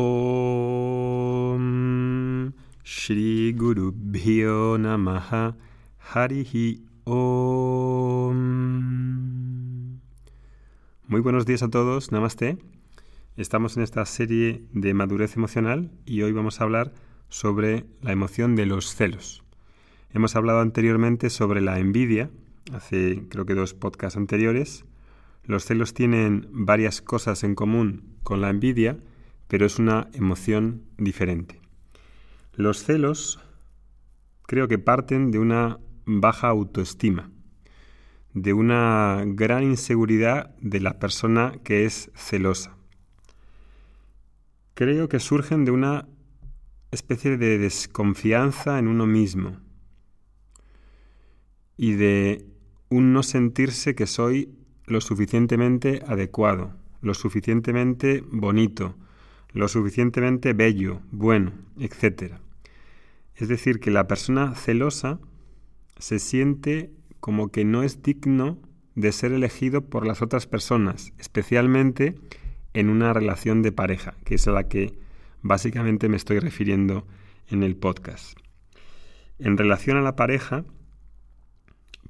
Om Shri Guru Bhyo Namaha Harihi Om. Muy buenos días a todos, Namaste. Estamos en esta serie de madurez emocional y hoy vamos a hablar sobre la emoción de los celos. Hemos hablado anteriormente sobre la envidia, hace creo que dos podcasts anteriores. Los celos tienen varias cosas en común con la envidia, pero es una emoción diferente. Los celos creo que parten de una baja autoestima, de una gran inseguridad de la persona que es celosa. Creo que surgen de una especie de desconfianza en uno mismo y de un no sentirse que soy lo suficientemente adecuado, lo suficientemente bonito, lo suficientemente bello, bueno, etc. Es decir, que la persona celosa se siente como que no es digno de ser elegido por las otras personas, especialmente en una relación de pareja, que es a la que básicamente me estoy refiriendo en el podcast. En relación a la pareja,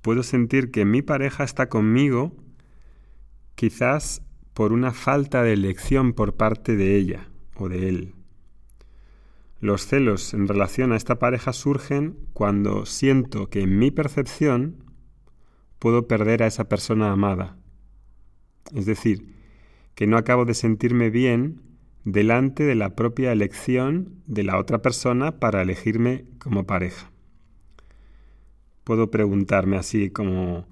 puedo sentir que mi pareja está conmigo quizás por una falta de elección por parte de ella o de él. Los celos en relación a esta pareja surgen cuando siento que en mi percepción puedo perder a esa persona amada. Es decir, que no acabo de sentirme bien delante de la propia elección de la otra persona para elegirme como pareja. Puedo preguntarme así como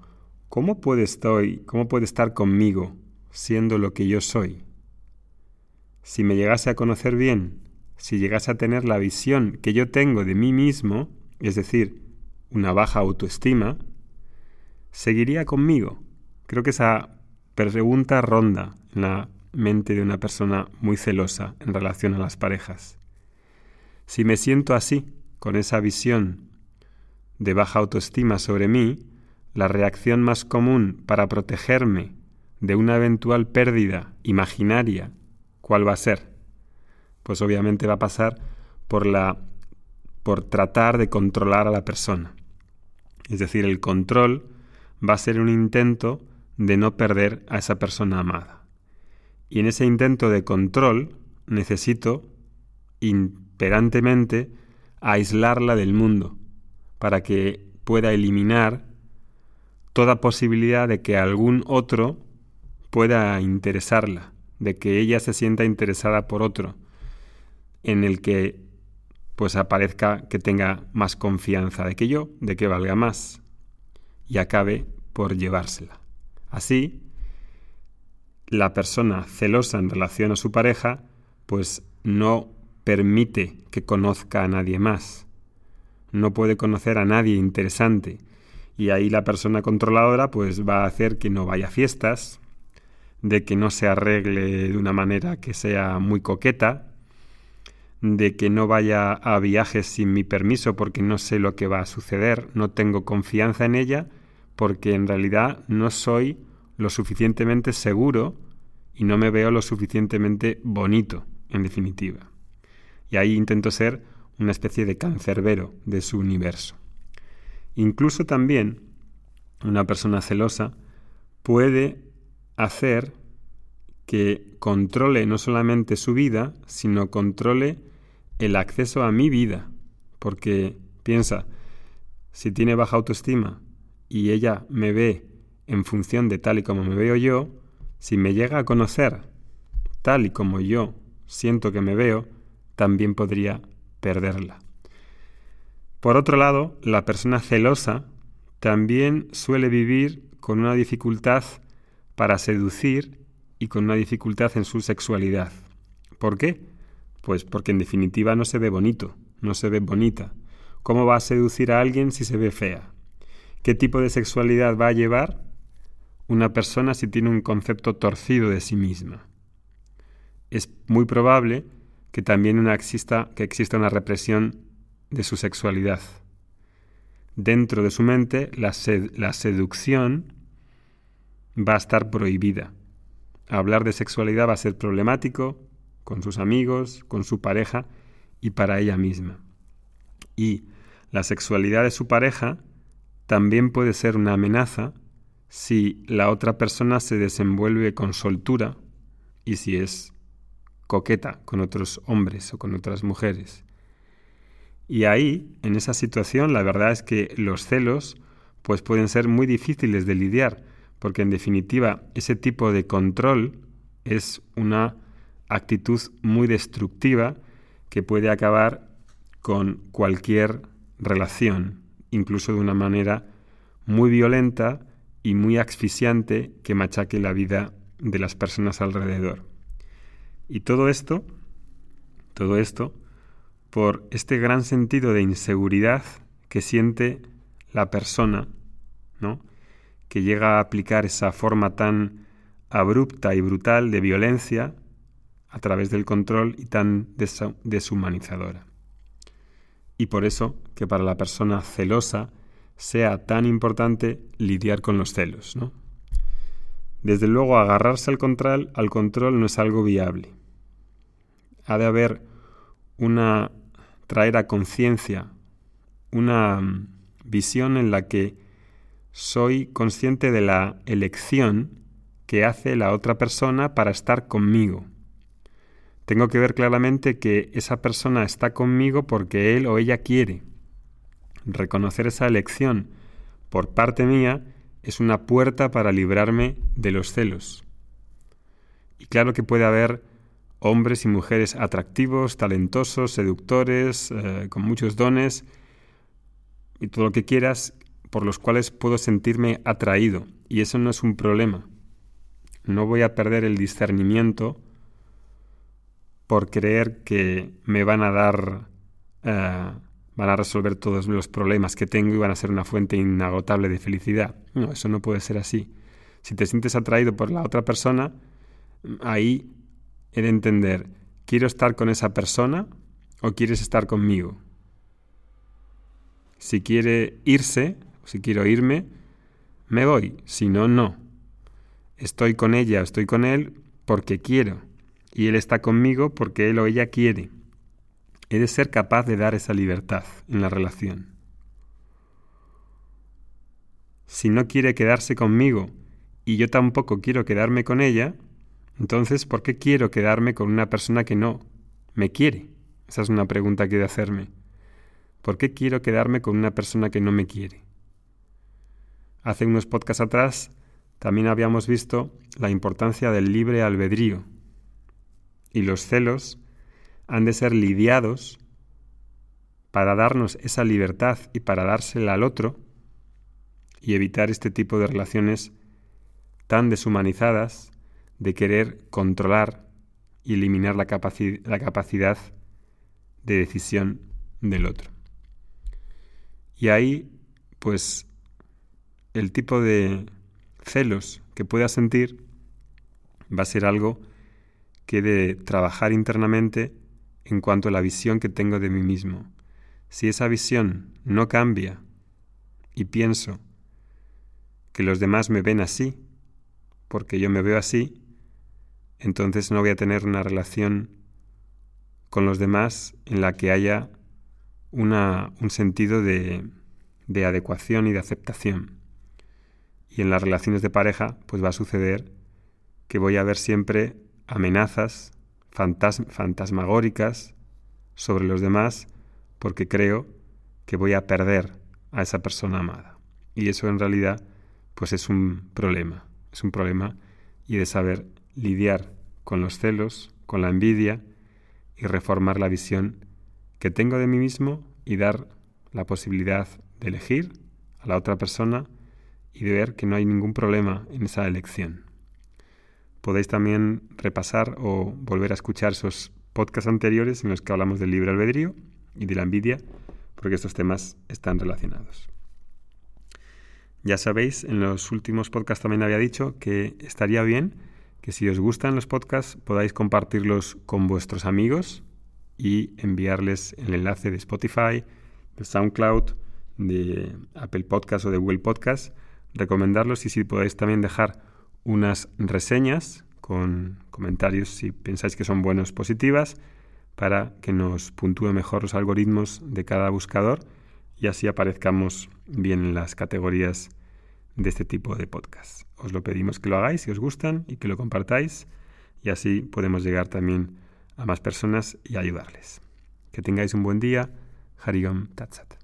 ¿cómo puede estoy, cómo puede estar conmigo siendo lo que yo soy? Si me llegase a conocer bien, si llegase a tener la visión que yo tengo de mí mismo, es decir, una baja autoestima, ¿seguiría conmigo? Creo que esa pregunta ronda en la mente de una persona muy celosa en relación a las parejas. Si me siento así, con esa visión de baja autoestima sobre mí, la reacción más común para protegerme de una eventual pérdida imaginaria, ¿cuál va a ser? Pues obviamente va a pasar por la por tratar de controlar a la persona. Es decir, el control va a ser un intento de no perder a esa persona amada. Y en ese intento de control necesito imperantemente aislarla del mundo para que pueda eliminar toda posibilidad de que algún otro pueda interesarla, de que ella se sienta interesada por otro, en el que pues aparezca que tenga más confianza de que yo, de que valga más, y acabe por llevársela. Así, la persona celosa en relación a su pareja, pues no permite que conozca a nadie más. No puede conocer a nadie interesante, y ahí la persona controladora pues va a hacer que no vaya a fiestas, de que no se arregle de una manera que sea muy coqueta, de que no vaya a viajes sin mi permiso porque no sé lo que va a suceder, no tengo confianza en ella porque en realidad no soy lo suficientemente seguro y no me veo lo suficientemente bonito, en definitiva. Y ahí intento ser una especie de cancerbero de su universo. Incluso también una persona celosa puede hacer que controle no solamente su vida, sino controle el acceso a mi vida. Porque piensa, si tiene baja autoestima y ella me ve en función de tal y como me veo yo, si me llega a conocer tal y como yo siento que me veo, también podría perderla. Por otro lado, la persona celosa también suele vivir con una dificultad para seducir y con una dificultad en su sexualidad. ¿Por qué? Pues porque en definitiva no se ve bonito, no se ve bonita. ¿Cómo va a seducir a alguien si se ve fea? ¿Qué tipo de sexualidad va a llevar una persona si tiene un concepto torcido de sí misma? Es muy probable que también exista, que exista una represión de su sexualidad. Dentro de su mente, la seducción va a estar prohibida. Hablar de sexualidad va a ser problemático con sus amigos, con su pareja y para ella misma. Y la sexualidad de su pareja también puede ser una amenaza si la otra persona se desenvuelve con soltura y si es coqueta con otros hombres o con otras mujeres. Y ahí, en esa situación, la verdad es que los celos pues pueden ser muy difíciles de lidiar, porque en definitiva ese tipo de control es una actitud muy destructiva que puede acabar con cualquier relación, incluso de una manera muy violenta y muy asfixiante que machaque la vida de las personas alrededor. Y todo esto, todo esto, por este gran sentido de inseguridad que siente la persona, ¿no? Que llega a aplicar esa forma tan abrupta y brutal de violencia a través del control y tan deshumanizadora. Y por eso que para la persona celosa sea tan importante lidiar con los celos. ¿no? Desde luego, agarrarse al control, al control no es algo viable. Ha de haber una traer a conciencia una mm, visión en la que soy consciente de la elección que hace la otra persona para estar conmigo. Tengo que ver claramente que esa persona está conmigo porque él o ella quiere. Reconocer esa elección por parte mía es una puerta para librarme de los celos. Y claro que puede haber hombres y mujeres atractivos, talentosos, seductores, eh, con muchos dones y todo lo que quieras, por los cuales puedo sentirme atraído. Y eso no es un problema. No voy a perder el discernimiento por creer que me van a dar, eh, van a resolver todos los problemas que tengo y van a ser una fuente inagotable de felicidad. No, eso no puede ser así. Si te sientes atraído por la otra persona, ahí he de entender, ¿quiero estar con esa persona o quieres estar conmigo? Si quiere irse, si quiero irme, me voy, si no, no. Estoy con ella, estoy con él porque quiero, y él está conmigo porque él o ella quiere. He de ser capaz de dar esa libertad en la relación. Si no quiere quedarse conmigo y yo tampoco quiero quedarme con ella, entonces, ¿por qué quiero quedarme con una persona que no me quiere? Esa es una pregunta que he de hacerme. ¿Por qué quiero quedarme con una persona que no me quiere? Hace unos podcasts atrás también habíamos visto la importancia del libre albedrío. Y los celos han de ser lidiados para darnos esa libertad y para dársela al otro y evitar este tipo de relaciones tan deshumanizadas de querer controlar y eliminar la, la capacidad de decisión del otro. Y ahí, pues, el tipo de celos que pueda sentir va a ser algo que he de trabajar internamente en cuanto a la visión que tengo de mí mismo. Si esa visión no cambia y pienso que los demás me ven así, porque yo me veo así, entonces no voy a tener una relación con los demás en la que haya una, un sentido de, de adecuación y de aceptación. Y en las relaciones de pareja, pues va a suceder que voy a ver siempre amenazas fantasmagóricas sobre los demás porque creo que voy a perder a esa persona amada. Y eso en realidad pues es un problema, es un problema y de saber lidiar con los celos, con la envidia y reformar la visión que tengo de mí mismo y dar la posibilidad de elegir a la otra persona y de ver que no hay ningún problema en esa elección. Podéis también repasar o volver a escuchar esos podcasts anteriores en los que hablamos del libre albedrío y de la envidia, porque estos temas están relacionados. Ya sabéis, en los últimos podcasts también había dicho que estaría bien que si os gustan los podcasts podáis compartirlos con vuestros amigos y enviarles el enlace de Spotify, de SoundCloud, de Apple Podcast o de Google Podcast, recomendarlos y si podéis también dejar unas reseñas con comentarios si pensáis que son buenos, positivas, para que nos puntúe mejor los algoritmos de cada buscador y así aparezcamos bien en las categorías de este tipo de podcast. Os lo pedimos que lo hagáis si os gustan y que lo compartáis y así podemos llegar también a más personas y ayudarles. Que tengáis un buen día. Harigam Tatsat.